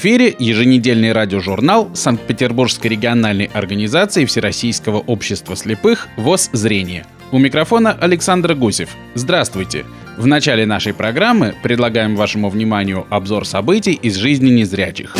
Эфире еженедельный радиожурнал Санкт-Петербургской региональной организации Всероссийского общества слепых ВОЗ «Зрение». У микрофона Александр Гусев. Здравствуйте! В начале нашей программы предлагаем вашему вниманию обзор событий из жизни незрячих.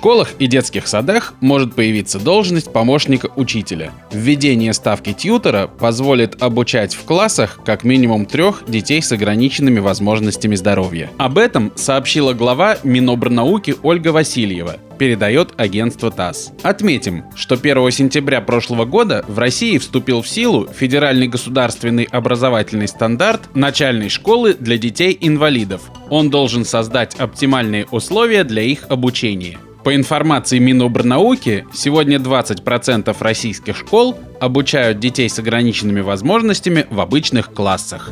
Школах и детских садах может появиться должность помощника учителя. Введение ставки тьютера позволит обучать в классах как минимум трех детей с ограниченными возможностями здоровья. Об этом сообщила глава Минобрнауки Ольга Васильева передает агентство ТАСС. Отметим, что 1 сентября прошлого года в России вступил в силу федеральный государственный образовательный стандарт начальной школы для детей-инвалидов. Он должен создать оптимальные условия для их обучения. По информации Минобрнауки, сегодня 20% российских школ обучают детей с ограниченными возможностями в обычных классах.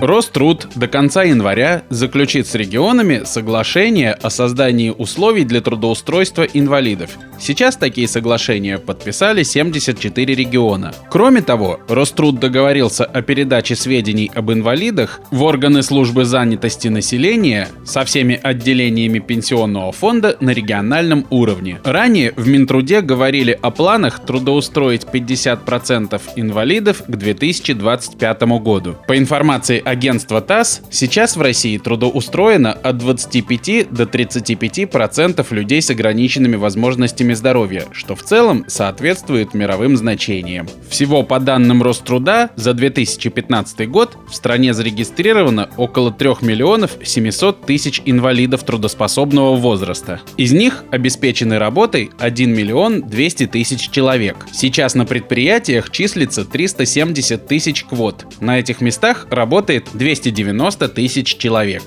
Роструд до конца января заключит с регионами соглашение о создании условий для трудоустройства инвалидов. Сейчас такие соглашения подписали 74 региона. Кроме того, Роструд договорился о передаче сведений об инвалидах в органы службы занятости населения со всеми отделениями пенсионного фонда на региональном уровне. Ранее в Минтруде говорили о планах трудоустроить 50% инвалидов к 2025 году. По информации агентства ТАСС, сейчас в России трудоустроено от 25 до 35% процентов людей с ограниченными возможностями здоровья, что в целом соответствует мировым значениям. Всего по данным Роструда за 2015 год в стране зарегистрировано около 3 миллионов 700 тысяч инвалидов трудоспособного возраста. Из них обеспечены работой 1 миллион 200 тысяч человек. Сейчас на предприятиях числится 370 тысяч квот. На этих местах работает работает 290 тысяч человек.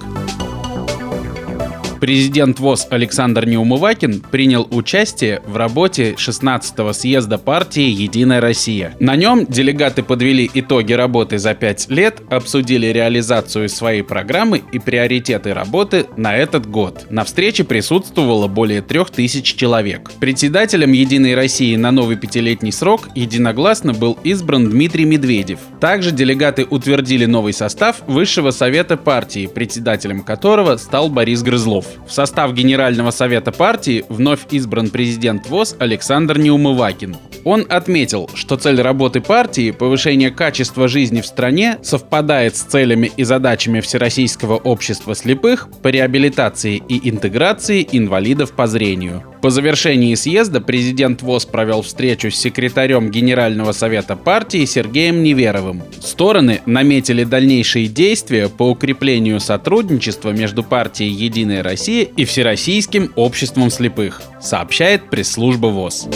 Президент ВОЗ Александр Неумывакин принял участие в работе 16-го съезда партии «Единая Россия». На нем делегаты подвели итоги работы за пять лет, обсудили реализацию своей программы и приоритеты работы на этот год. На встрече присутствовало более трех тысяч человек. Председателем «Единой России» на новый пятилетний срок единогласно был избран Дмитрий Медведев. Также делегаты утвердили новый состав Высшего Совета партии, председателем которого стал Борис Грызлов. В состав Генерального совета партии вновь избран президент ВОЗ Александр Неумывакин. Он отметил, что цель работы партии – повышение качества жизни в стране совпадает с целями и задачами Всероссийского общества слепых по реабилитации и интеграции инвалидов по зрению. По завершении съезда президент ВОЗ провел встречу с секретарем Генерального совета партии Сергеем Неверовым. Стороны наметили дальнейшие действия по укреплению сотрудничества между партией «Единая Россия» и Всероссийским обществом слепых, сообщает пресс-служба ВОЗ.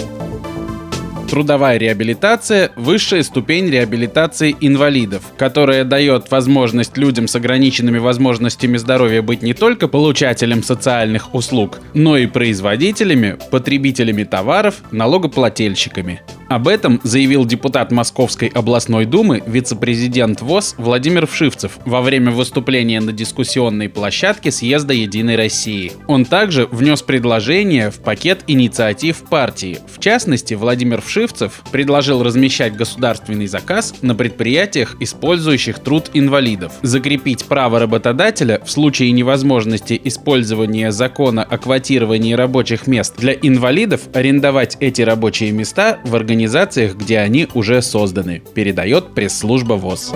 Трудовая реабилитация – высшая ступень реабилитации инвалидов, которая дает возможность людям с ограниченными возможностями здоровья быть не только получателем социальных услуг, но и производителями, потребителями товаров, налогоплательщиками. Об этом заявил депутат Московской областной думы, вице-президент ВОЗ Владимир Вшивцев во время выступления на дискуссионной площадке съезда «Единой России». Он также внес предложение в пакет инициатив партии. В частности, Владимир Вшивцев предложил размещать государственный заказ на предприятиях, использующих труд инвалидов, закрепить право работодателя в случае невозможности использования закона о квотировании рабочих мест для инвалидов арендовать эти рабочие места в организациях, где они уже созданы, передает пресс-служба ВОЗ.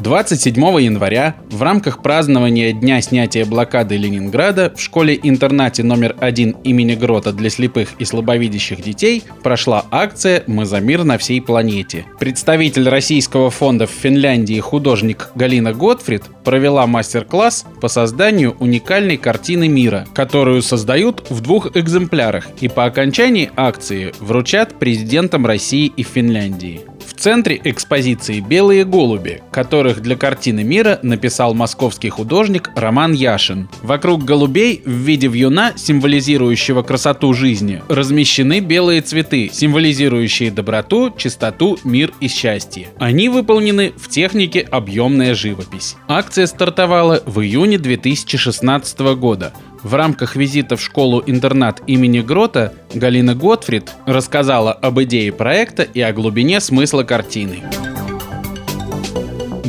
27 января в рамках празднования Дня снятия блокады Ленинграда в школе-интернате номер один имени Грота для слепых и слабовидящих детей прошла акция «Мы за мир на всей планете». Представитель Российского фонда в Финляндии художник Галина Готфрид провела мастер-класс по созданию уникальной картины мира, которую создают в двух экземплярах и по окончании акции вручат президентам России и Финляндии. Центре экспозиции «Белые голуби», которых для картины мира написал московский художник Роман Яшин. Вокруг голубей в виде вьюна, символизирующего красоту жизни, размещены белые цветы, символизирующие доброту, чистоту, мир и счастье. Они выполнены в технике объемная живопись. Акция стартовала в июне 2016 года – в рамках визита в школу-интернат имени Грота Галина Готфрид рассказала об идее проекта и о глубине смысла картины.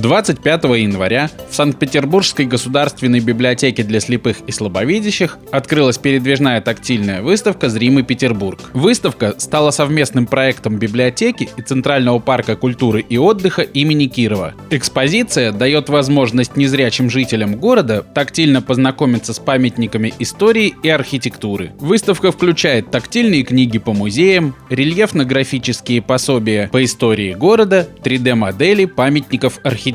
25 января в Санкт-Петербургской государственной библиотеке для слепых и слабовидящих открылась передвижная тактильная выставка «Зримый Петербург». Выставка стала совместным проектом библиотеки и Центрального парка культуры и отдыха имени Кирова. Экспозиция дает возможность незрячим жителям города тактильно познакомиться с памятниками истории и архитектуры. Выставка включает тактильные книги по музеям, рельефно-графические пособия по истории города, 3D-модели памятников архитектуры,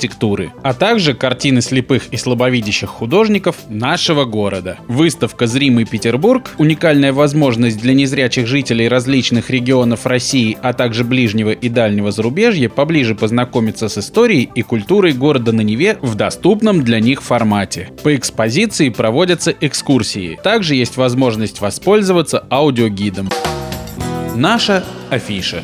а также картины слепых и слабовидящих художников нашего города. Выставка «Зримый Петербург» — уникальная возможность для незрячих жителей различных регионов России, а также ближнего и дальнего зарубежья поближе познакомиться с историей и культурой города на Неве в доступном для них формате. По экспозиции проводятся экскурсии. Также есть возможность воспользоваться аудиогидом. Наша афиша.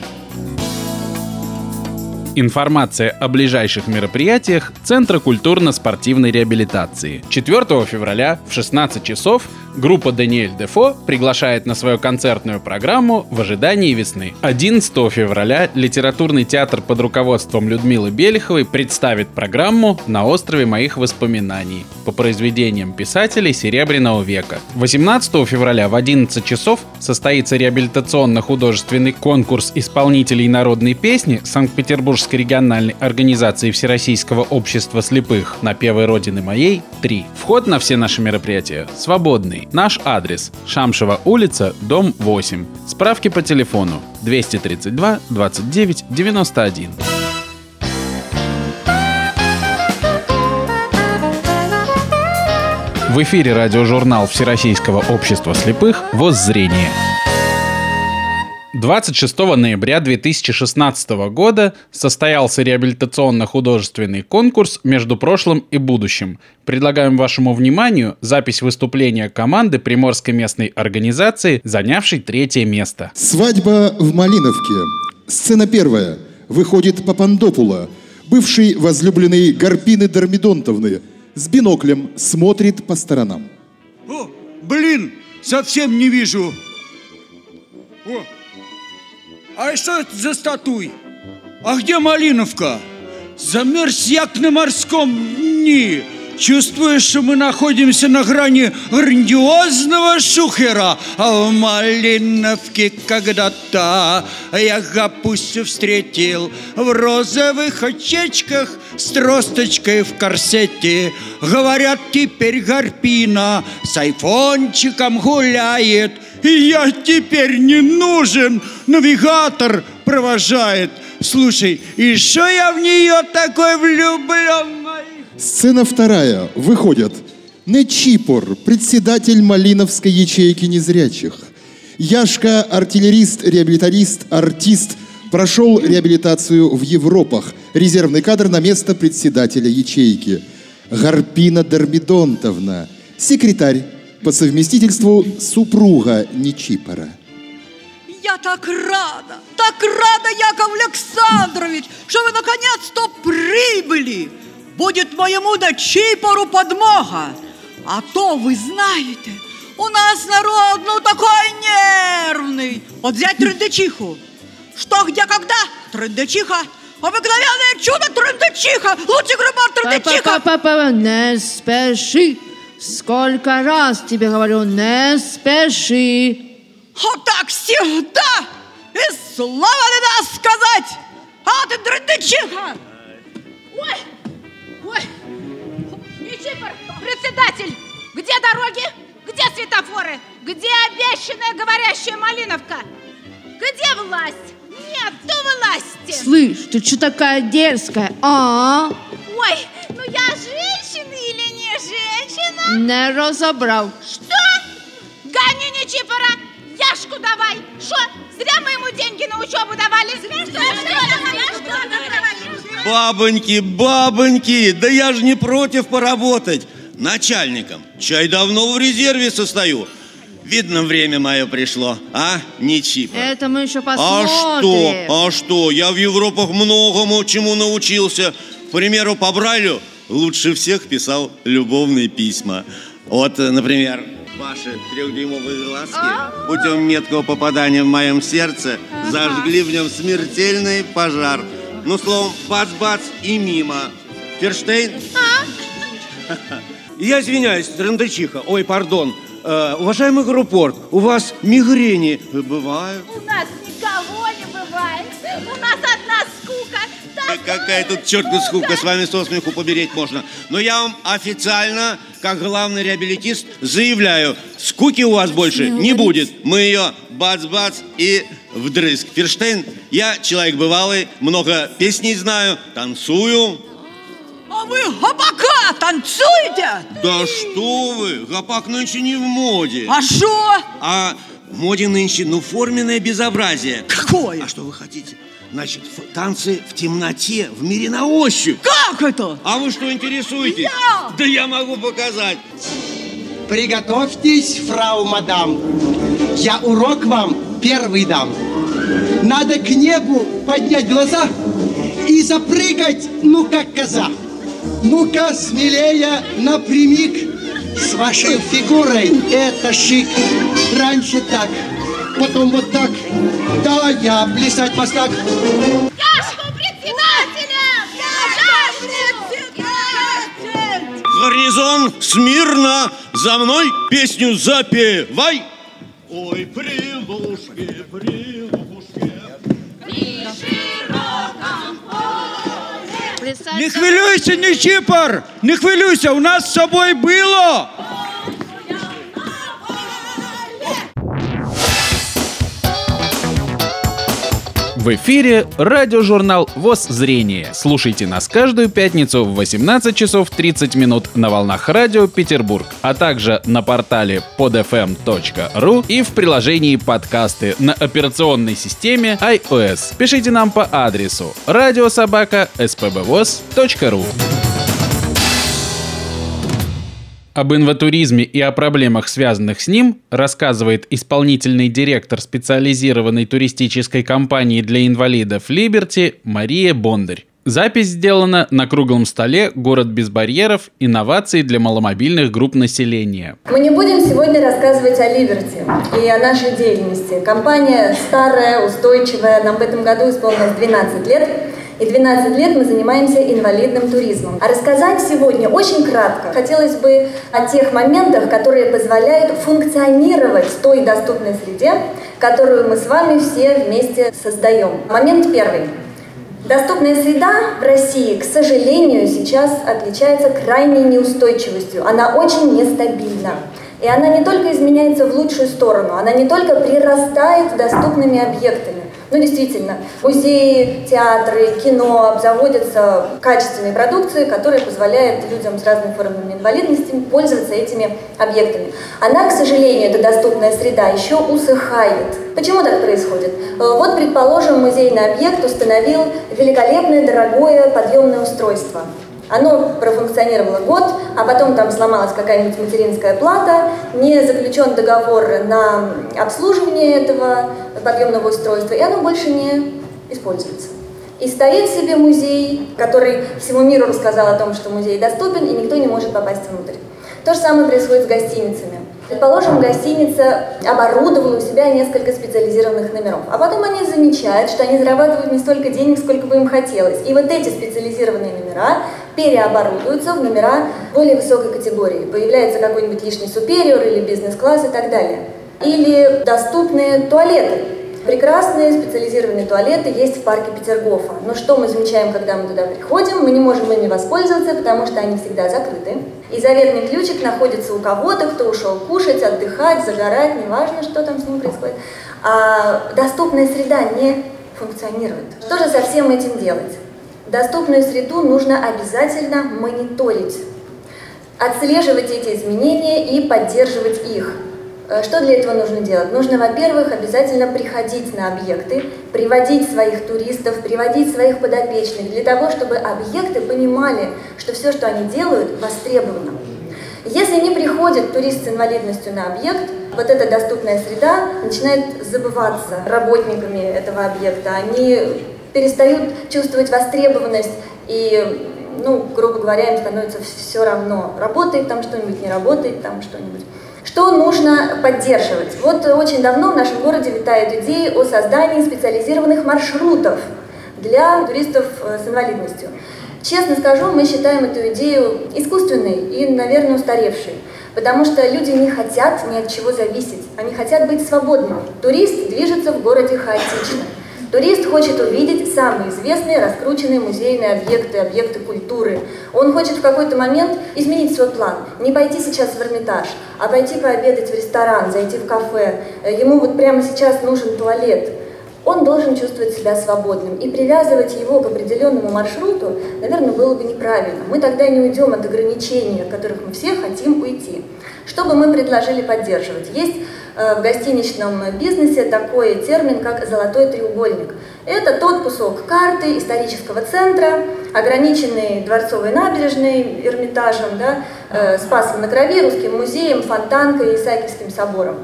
Информация о ближайших мероприятиях Центра культурно-спортивной реабилитации. 4 февраля в 16 часов группа Даниэль Дефо приглашает на свою концертную программу «В ожидании весны». 11 февраля литературный театр под руководством Людмилы Белиховой представит программу «На острове моих воспоминаний» по произведениям писателей Серебряного века. 18 февраля в 11 часов состоится реабилитационно-художественный конкурс исполнителей народной песни Санкт-Петербургской региональной организации Всероссийского общества слепых на Певой Родины моей 3. Вход на все наши мероприятия свободный. Наш адрес – Шамшева улица, дом 8. Справки по телефону 232 29 91. В эфире радиожурнал Всероссийского общества слепых «Воззрение». 26 ноября 2016 года состоялся реабилитационно-художественный конкурс между прошлым и будущим. Предлагаем вашему вниманию запись выступления команды Приморской местной организации, занявшей третье место. Свадьба в Малиновке. Сцена первая. Выходит Папандопула, бывший возлюбленный Гарпины Дормидонтовны, с биноклем смотрит по сторонам. О, блин, совсем не вижу. О, а что за статуй? А где Малиновка? Замерз як на морском дни. Чувствуешь, что мы находимся на грани грандиозного шухера, а в Малиновке когда-то я Гапусю встретил в розовых очечках с тросточкой в корсете. Говорят, теперь Гарпина с айфончиком гуляет, и я теперь не нужен, навигатор провожает. Слушай, и что я в нее такой влюблен? Сцена вторая. Выходят Нечипор, председатель Малиновской ячейки незрячих. Яшка, артиллерист, реабилитарист, артист, прошел реабилитацию в Европах. Резервный кадр на место председателя ячейки. Гарпина Дормидонтовна, секретарь, по совместительству супруга Нечипора. Я так рада, так рада, Яков Александрович, что вы наконец-то прибыли. Будет моему Нечипору подмога. А то, вы знаете, у нас народ, ну, такой нервный. Вот взять трындычиху. Что, где, когда? Трындычиха. Обыкновенное чудо трындычиха. Лучший грибар трындычиха. Па-па-па-па, не спеши. Сколько раз тебе говорю, не спеши. А так всегда. И слова не даст сказать. А ты трындычиха. Ой, ой, Нечипор, председатель, где дороги? Где светофоры? Где обещанная говорящая Малиновка? Где власть? Нету власти. Слышь, ты что такая дерзкая, а? Ой, ну я женщина женщина? Не разобрал. Что? Гони Нечипора! Яшку давай! Что? Зря мы ему деньги на учебу давали? Зря что? Зря что? Бабоньки, бабоньки, да я же не против поработать начальником. Чай давно в резерве состою. Видно, время мое пришло, а? Не чипа. Это мы еще А посмотрим. что? А что? Я в Европах многому чему научился. К примеру, по Брайлю лучше всех писал любовные письма. Вот, э, например, ваши трехдюймовые глазки путем меткого попадания в моем сердце зажгли в нем смертельный пожар. Ну, словом, бац-бац и мимо. Ферштейн? Я извиняюсь, трендечиха. Ой, пардон. Э, уважаемый группорт, у вас мигрени бывают? У нас никого не бывает. У нас. Какая тут черту скука, с вами со смеху побереть можно. Но я вам официально, как главный реабилитист, заявляю, скуки у вас больше не будет. Мы ее бац-бац и вдрызг. Ферштейн, я человек бывалый, много песней знаю, танцую. А вы гопака танцуете? Да что вы, гопак нынче не в моде. А что? А в моде нынче, ну, форменное безобразие. Какое? А что вы хотите? Значит, танцы в темноте, в мире на ощупь. Как это? А вы что интересуетесь? Я! Да я могу показать. Приготовьтесь, фрау мадам. Я урок вам первый дам. Надо к небу поднять глаза и запрыгать, ну как коза. Ну-ка, смелее, напрямик. С вашей фигурой это шик. Раньше так, потом вот так. Да, я плясать мастак. Яшку председателя! Яшку председатель! Гарнизон, смирно, за мной песню запевай. Ой, прилушки, прилушки. Плясать Не хвилюйся, Нечипор! Не хвилюйся, у нас с собой было! В эфире радиожурнал ВОЗ «Зрение». Слушайте нас каждую пятницу в 18 часов 30 минут на волнах радио Петербург, а также на портале podfm.ru и в приложении подкасты на операционной системе iOS. Пишите нам по адресу радиособака spbvoz.ru об инватуризме и о проблемах, связанных с ним, рассказывает исполнительный директор специализированной туристической компании для инвалидов «Либерти» Мария Бондарь. Запись сделана на круглом столе «Город без барьеров. Инновации для маломобильных групп населения». Мы не будем сегодня рассказывать о Ливерти и о нашей деятельности. Компания старая, устойчивая, нам в этом году исполнилось 12 лет. И 12 лет мы занимаемся инвалидным туризмом. А рассказать сегодня очень кратко хотелось бы о тех моментах, которые позволяют функционировать в той доступной среде, которую мы с вами все вместе создаем. Момент первый. Доступная среда в России, к сожалению, сейчас отличается крайней неустойчивостью. Она очень нестабильна. И она не только изменяется в лучшую сторону, она не только прирастает доступными объектами. Ну, действительно, музеи, театры, кино обзаводятся качественной продукцией, которая позволяет людям с разными формами инвалидности пользоваться этими объектами. Она, к сожалению, эта доступная среда еще усыхает. Почему так происходит? Э, Вот, предположим, музейный объект установил великолепное, дорогое подъемное устройство. Оно профункционировало год, а потом там сломалась какая-нибудь материнская плата, не заключен договор на обслуживание этого подъемного устройства, и оно больше не используется. И стоит себе музей, который всему миру рассказал о том, что музей доступен, и никто не может попасть внутрь. То же самое происходит с гостиницами. Предположим, гостиница оборудовала у себя несколько специализированных номеров, а потом они замечают, что они зарабатывают не столько денег, сколько бы им хотелось. И вот эти специализированные номера переоборудуются в номера более высокой категории. Появляется какой-нибудь лишний супериор или бизнес-класс и так далее. Или доступные туалеты. Прекрасные специализированные туалеты есть в парке Петергофа. Но что мы замечаем, когда мы туда приходим? Мы не можем ими воспользоваться, потому что они всегда закрыты. И заветный ключик находится у кого-то, кто ушел кушать, отдыхать, загорать, неважно, что там с ним происходит. А доступная среда не функционирует. Что же со всем этим делать? Доступную среду нужно обязательно мониторить, отслеживать эти изменения и поддерживать их. Э, Что для этого нужно делать? Нужно, во-первых, обязательно приходить на объекты, приводить своих туристов, приводить своих подопечных, для того, чтобы объекты понимали, что все, что они делают, востребовано. Если не приходит турист с инвалидностью на объект, вот эта доступная среда начинает забываться работниками этого объекта. Они перестают чувствовать востребованность и, ну, грубо говоря, им становится все равно, работает там что-нибудь, не работает там что-нибудь. Что нужно поддерживать? Вот очень давно в нашем городе витает идея о создании специализированных маршрутов для туристов с инвалидностью. Честно скажу, мы считаем эту идею искусственной и, наверное, устаревшей. Потому что люди не хотят ни от чего зависеть, они хотят быть свободными. Турист движется в городе хаотично. Турист хочет увидеть самые известные раскрученные музейные объекты, объекты культуры. Он хочет в какой-то момент изменить свой план. Не пойти сейчас в Эрмитаж, а пойти пообедать в ресторан, зайти в кафе. Ему вот прямо сейчас нужен туалет он должен чувствовать себя свободным. И привязывать его к определенному маршруту, наверное, было бы неправильно. Мы тогда не уйдем от ограничений, от которых мы все хотим уйти. Что бы мы предложили поддерживать? Есть э, в гостиничном бизнесе такой термин, как «золотой треугольник». Это тот кусок карты исторического центра, ограниченный Дворцовой набережной, Эрмитажем, да, э, Спасом на Крови, Русским музеем, Фонтанкой и Исаакиевским собором.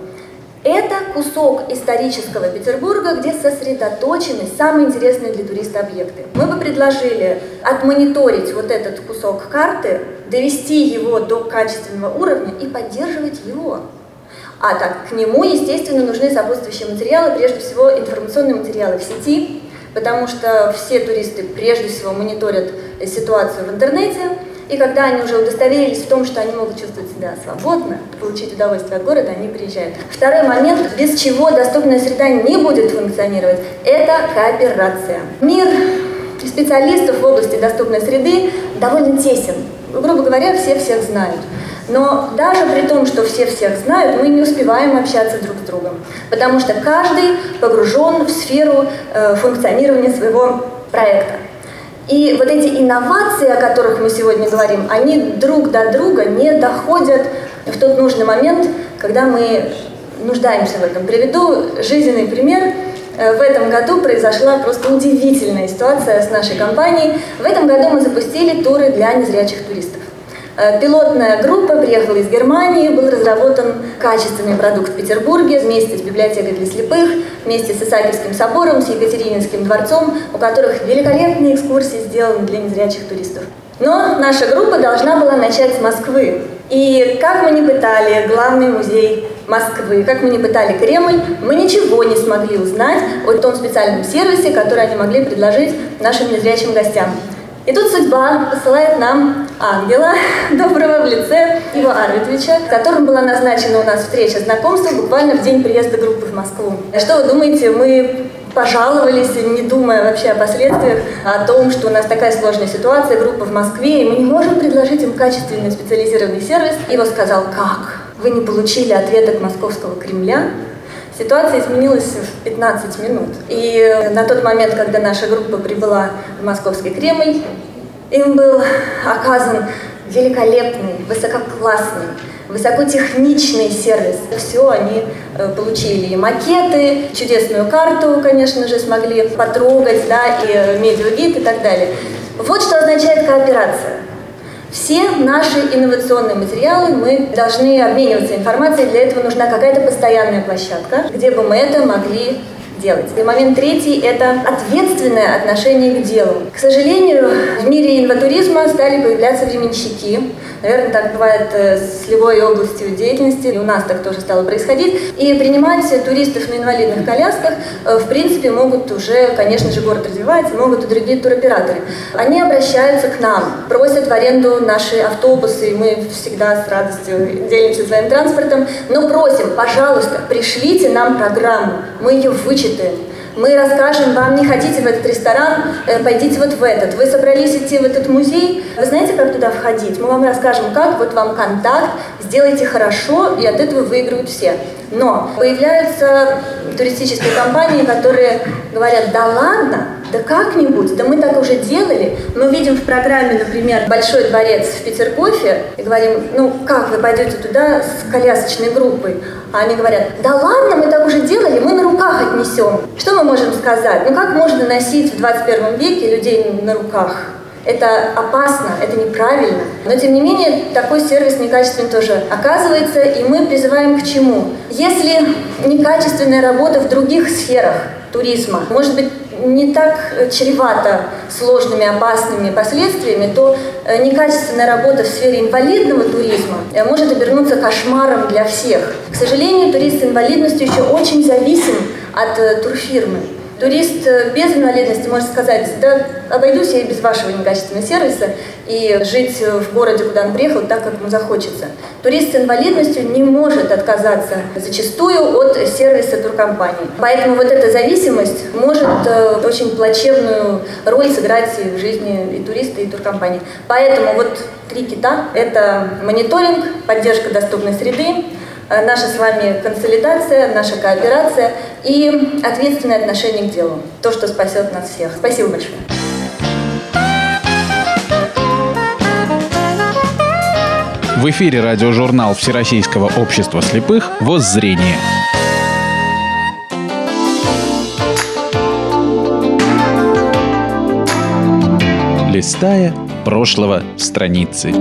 Это кусок исторического Петербурга, где сосредоточены самые интересные для туриста объекты. Мы бы предложили отмониторить вот этот кусок карты, довести его до качественного уровня и поддерживать его. А так, к нему, естественно, нужны сопутствующие материалы, прежде всего информационные материалы в сети, потому что все туристы прежде всего мониторят ситуацию в интернете, и когда они уже удостоверились в том, что они могут чувствовать себя свободно, получить удовольствие от города, они приезжают. Второй момент, без чего доступная среда не будет функционировать, это кооперация. Мир специалистов в области доступной среды довольно тесен. Грубо говоря, все всех знают. Но даже при том, что все всех знают, мы не успеваем общаться друг с другом, потому что каждый погружен в сферу э, функционирования своего проекта. И вот эти инновации, о которых мы сегодня говорим, они друг до друга не доходят в тот нужный момент, когда мы нуждаемся в этом. Приведу жизненный пример. Э, в этом году произошла просто удивительная ситуация с нашей компанией. В этом году мы запустили туры для незрячих туристов. Э, пилотная группа приехала из Германии, был разработан качественный продукт в Петербурге вместе с библиотекой для слепых, вместе с Исаакиевским собором, с Екатерининским дворцом, у которых великолепные экскурсии сделаны для незрячих туристов. Но наша группа должна была начать с Москвы. И как мы не пытали главный музей Москвы, как мы не пытали Кремль, мы ничего не смогли узнать о том специальном сервисе, который они могли предложить нашим незрячим гостям. И тут судьба посылает нам ангела доброго в лице Ива Арвидовича, с которым была назначена у нас встреча знакомства буквально в день приезда группы в Москву. Что вы думаете, мы пожаловались, не думая вообще о последствиях, о том, что у нас такая сложная ситуация, группа в Москве, и мы не можем предложить им качественный специализированный сервис. Ива сказал, как? Вы не получили ответ от московского Кремля? Ситуация изменилась в 15 минут. И на тот момент, когда наша группа прибыла в Московский Кремль, им был оказан великолепный, высококлассный, высокотехничный сервис. Все они э, получили макеты, чудесную карту, конечно же, смогли потрогать, да, и медиагид и так далее. Вот что означает кооперация. Все наши инновационные материалы мы должны обмениваться информацией, для этого нужна какая-то постоянная площадка, где бы мы это могли делать. И момент третий – это ответственное отношение к делу. К сожалению, в мире инватуризма стали появляться временщики. Наверное, так бывает э, с любой областью деятельности, и у нас так тоже стало происходить. И принимать туристов на инвалидных колясках, э, в принципе, могут уже, конечно же, город развивается, могут и другие туроператоры. Они обращаются к нам, просят в аренду наши автобусы, и мы всегда с радостью делимся своим транспортом, но просим, пожалуйста, пришлите нам программу, мы ее вычислим вычитаем. Мы расскажем вам, не хотите в этот ресторан, э, пойдите вот в этот. Вы собрались идти в этот музей, вы знаете, как туда входить? Мы вам расскажем, как, вот вам контакт, сделайте хорошо, и от этого выиграют все. Но появляются туристические компании, которые говорят, да ладно, да как-нибудь, да мы так уже делали. Мы видим в программе, например, Большой дворец в Петергофе и говорим, ну как вы пойдете туда с колясочной группой? А они говорят, да ладно, мы так уже делали, мы на руках отнесем. Что мы можем сказать? Ну как можно носить в 21 веке людей на руках? Это опасно, это неправильно. Но, тем не менее, такой сервис некачественный тоже оказывается, и мы призываем к чему? Если некачественная работа в других сферах туризма, может быть, не так чревато сложными, опасными последствиями, то э, некачественная работа в сфере инвалидного туризма э, может обернуться кошмаром для всех. К сожалению, турист с инвалидностью еще очень зависим от э, турфирмы. Турист э, без инвалидности может сказать, да обойдусь я и без вашего некачественного сервиса и жить в городе, куда он приехал, так, как ему захочется. Турист с инвалидностью не может отказаться зачастую от сервиса туркомпании. Поэтому вот эта зависимость может э, очень плачевную роль сыграть и в жизни и туриста, и туркомпании. Поэтому вот три кита – это мониторинг, поддержка доступной среды, Э, наша с вами консолидация, наша кооперация и ответственное отношение к делу. То, что спасет нас всех. Спасибо большое. В эфире радиожурнал Всероссийского общества слепых «Воззрение». Листая прошлого страницы.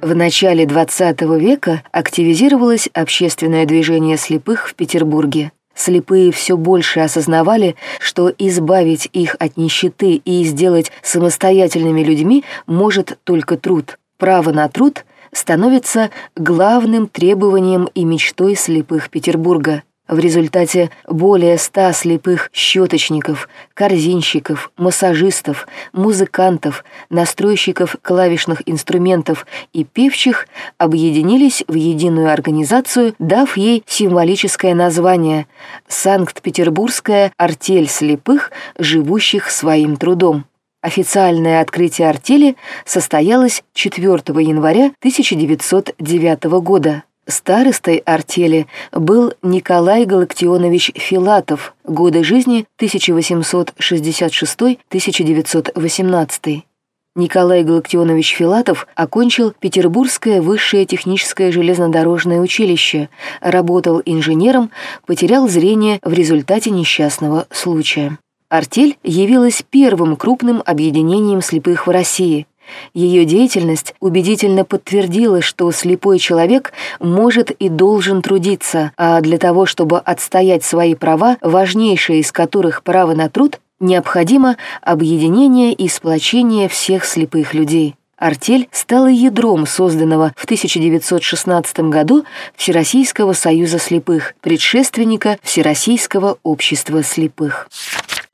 В начале XX века активизировалось общественное движение слепых в Петербурге. Слепые все больше осознавали, что избавить их от нищеты и сделать самостоятельными людьми может только труд. Право на труд становится главным требованием и мечтой слепых Петербурга. В результате более ста слепых щеточников, корзинщиков, массажистов, музыкантов, настройщиков клавишных инструментов и певчих объединились в единую организацию, дав ей символическое название «Санкт-Петербургская артель слепых, живущих своим трудом». Официальное открытие артели состоялось 4 января 1909 года. Старостой артели был Николай Галактионович Филатов, годы жизни 1866-1918. Николай Галактионович Филатов окончил Петербургское высшее техническое железнодорожное училище, работал инженером, потерял зрение в результате несчастного случая. Артель явилась первым крупным объединением слепых в России – ее деятельность убедительно подтвердила, что слепой человек может и должен трудиться, а для того, чтобы отстоять свои права, важнейшее из которых право на труд, необходимо объединение и сплочение всех слепых людей. Артель стала ядром созданного в 1916 году Всероссийского союза слепых, предшественника Всероссийского общества слепых.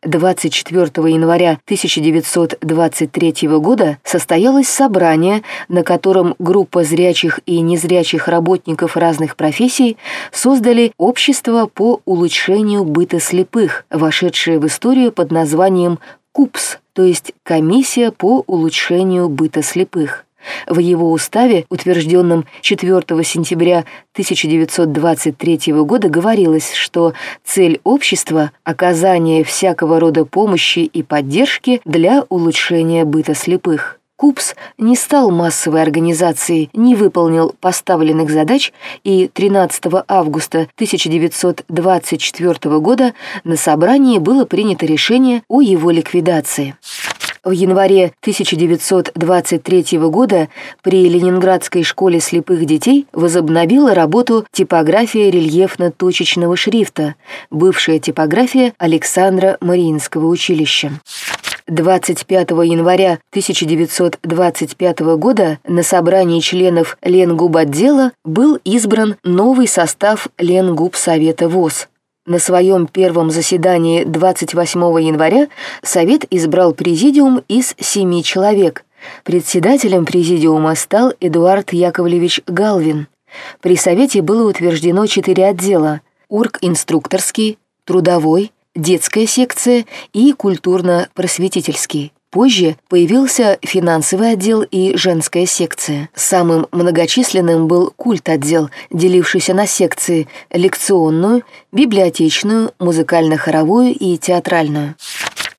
24 января 1923 года состоялось собрание, на котором группа зрячих и незрячих работников разных профессий создали общество по улучшению быта слепых, вошедшее в историю под названием КУПС, то есть Комиссия по улучшению быта слепых. В его уставе, утвержденном 4 сентября 1923 года, говорилось, что цель общества – оказание всякого рода помощи и поддержки для улучшения быта слепых. КУПС не стал массовой организацией, не выполнил поставленных задач, и 13 августа 1924 года на собрании было принято решение о его ликвидации. В январе 1923 года при Ленинградской школе слепых детей возобновила работу типография рельефно-точечного шрифта, бывшая типография Александра Мариинского училища. 25 января 1925 года на собрании членов Ленгуб-отдела был избран новый состав Ленгуб-совета ВОЗ. На своем первом заседании 28 января Совет избрал президиум из семи человек. Председателем президиума стал Эдуард Яковлевич Галвин. При Совете было утверждено четыре отдела – Урк-инструкторский, трудовой, детская секция и культурно-просветительский. Позже появился финансовый отдел и женская секция. Самым многочисленным был культ-отдел, делившийся на секции – лекционную, библиотечную, музыкально-хоровую и театральную.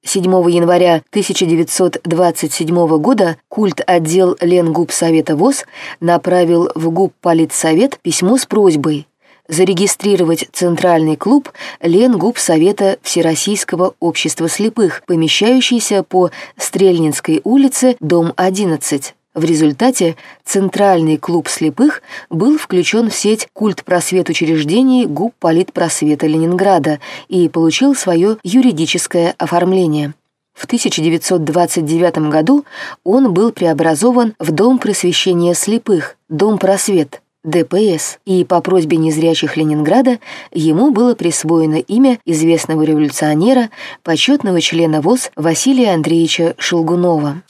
7 января 1927 года культ-отдел Ленгуб Совета ВОЗ направил в ГУП Политсовет письмо с просьбой зарегистрировать Центральный клуб Ленгуб Совета Всероссийского общества слепых, помещающийся по Стрельнинской улице, дом 11. В результате Центральный клуб слепых был включен в сеть культ просвет учреждений ГУП Политпросвета Ленинграда и получил свое юридическое оформление. В 1929 году он был преобразован в Дом просвещения слепых, Дом просвет – ДПС, и по просьбе незрячих Ленинграда ему было присвоено имя известного революционера, почетного члена ВОЗ Василия Андреевича Шелгунова.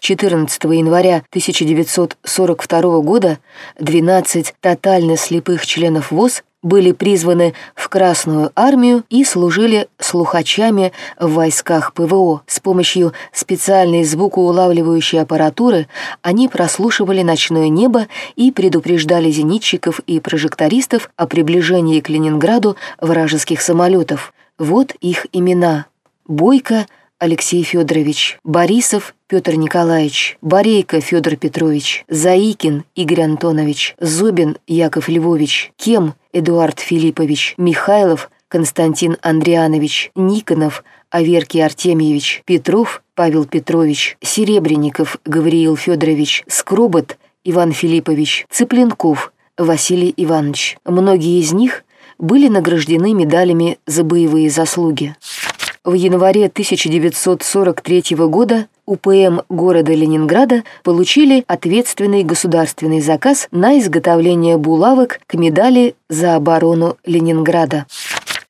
14 января 1942 года 12 тотально слепых членов ВОЗ были призваны в Красную армию и служили слухачами в войсках ПВО. С помощью специальной звукоулавливающей аппаратуры они прослушивали ночное небо и предупреждали зенитчиков и прожектористов о приближении к Ленинграду вражеских самолетов. Вот их имена. Бойко Алексей Федорович, Борисов Петр Николаевич, Борейко Федор Петрович, Заикин Игорь Антонович, Зобин Яков Львович, Кем Эдуард Филиппович, Михайлов Константин Андрианович, Никонов Аверкий Артемьевич, Петров Павел Петрович, Серебренников Гавриил Федорович, Скробот Иван Филиппович, Цыпленков Василий Иванович. Многие из них были награждены медалями за боевые заслуги. В январе 1943 года УПМ города Ленинграда получили ответственный государственный заказ на изготовление булавок к медали за оборону Ленинграда.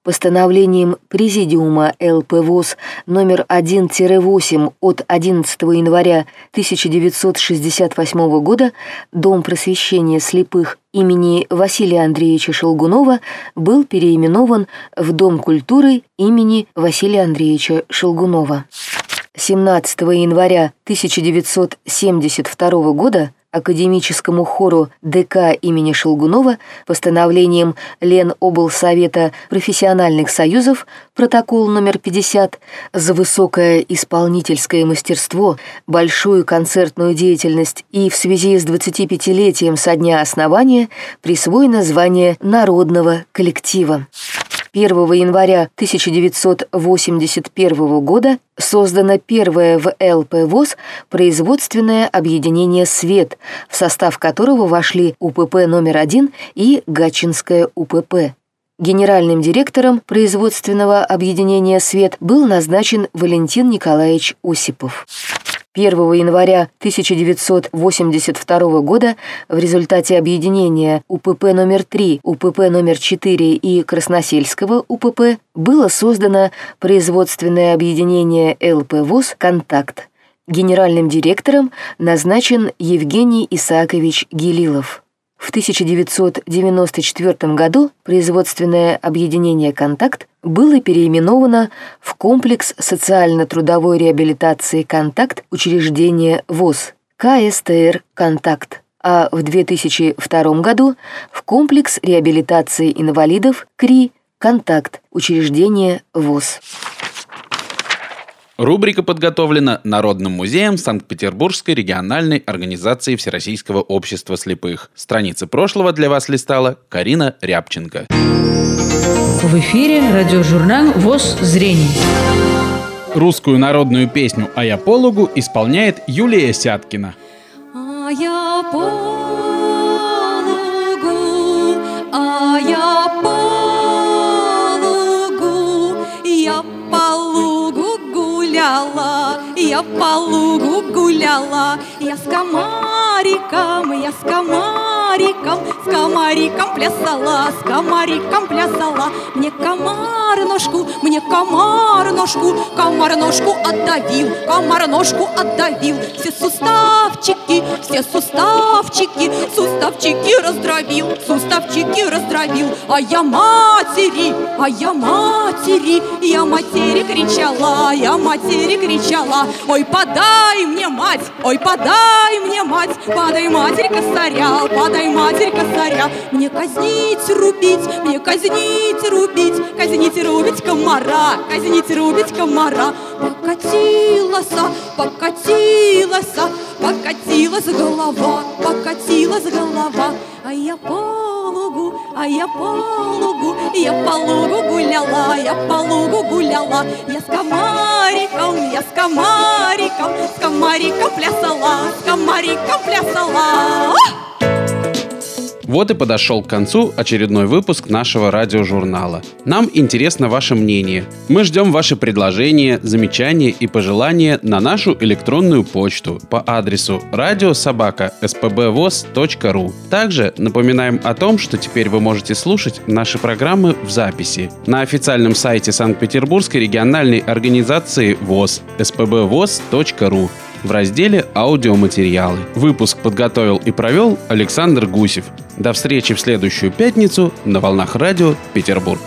Постановлением Президиума ЛПВОЗ номер 1-8 от 11 января 1968 года Дом просвещения слепых имени Василия Андреевича Шелгунова был переименован в Дом культуры имени Василия Андреевича Шелгунова. 17 января 1972 года академическому хору ДК имени Шелгунова постановлением Леноблсовета профессиональных союзов протокол номер 50 за высокое исполнительское мастерство, большую концертную деятельность и в связи с 25-летием со дня основания присвоено звание народного коллектива. 1 января 1981 года создано первое в ЛП производственное объединение «Свет», в состав которого вошли УПП номер один и Гатчинское УПП. Генеральным директором производственного объединения «Свет» был назначен Валентин Николаевич Осипов. 1 января 1982 года в результате объединения УПП номер 3, УПП номер 4 и Красносельского УПП было создано производственное объединение ЛП ВОЗ «Контакт». Генеральным директором назначен Евгений Исаакович Гелилов. В 1994 году производственное объединение «Контакт» было переименовано в комплекс социально-трудовой реабилитации «Контакт» учреждения ВОЗ КСТР «Контакт», а в 2002 году в комплекс реабилитации инвалидов КРИ «Контакт» учреждения ВОЗ. Рубрика подготовлена Народным музеем Санкт-Петербургской региональной организации Всероссийского общества слепых. Страницы прошлого для вас листала Карина Рябченко. В эфире радиожурнал ВОЗ «Зрение». Русскую народную песню «А я пологу» исполняет Юлия Сяткина. А я пологу, а я пологу, я по лугу гуляла, я по лугу гуляла, я с комариком, я с комариком, с комариком плясала, с комариком плясала. Мне комар ножку, мне комар ножку, комар ножку отдавил, комар ножку отдавил. Все суставчики, все суставчики, суставчики раздробил, суставчики раздробил. А я матери, а я матери, я матери кричала, я матери кричала. Ой, подай мне мать, ой, подай мне мать, подай матерь косаря, подай матерь косаря. Мне казнить, рубить, мне казнить, рубить, казнить, рубить комара, казнить, рубить комара. Покатилась, покатилась, покатилась голова, покатилась голова. А я по лугу, а я по лугу, я по лугу гуляла, я по лугу гуляла. Я с комариком, я с комариком, с комариком плясала, с комариком плясала. Вот и подошел к концу очередной выпуск нашего радиожурнала. Нам интересно ваше мнение. Мы ждем ваши предложения, замечания и пожелания на нашу электронную почту по адресу радиособака.спбвоз.ру. Также напоминаем о том, что теперь вы можете слушать наши программы в записи на официальном сайте Санкт-Петербургской региональной организации ВОЗ spbvoz.ru в разделе «Аудиоматериалы». Выпуск подготовил и провел Александр Гусев. До встречи в следующую пятницу на «Волнах радио Петербург».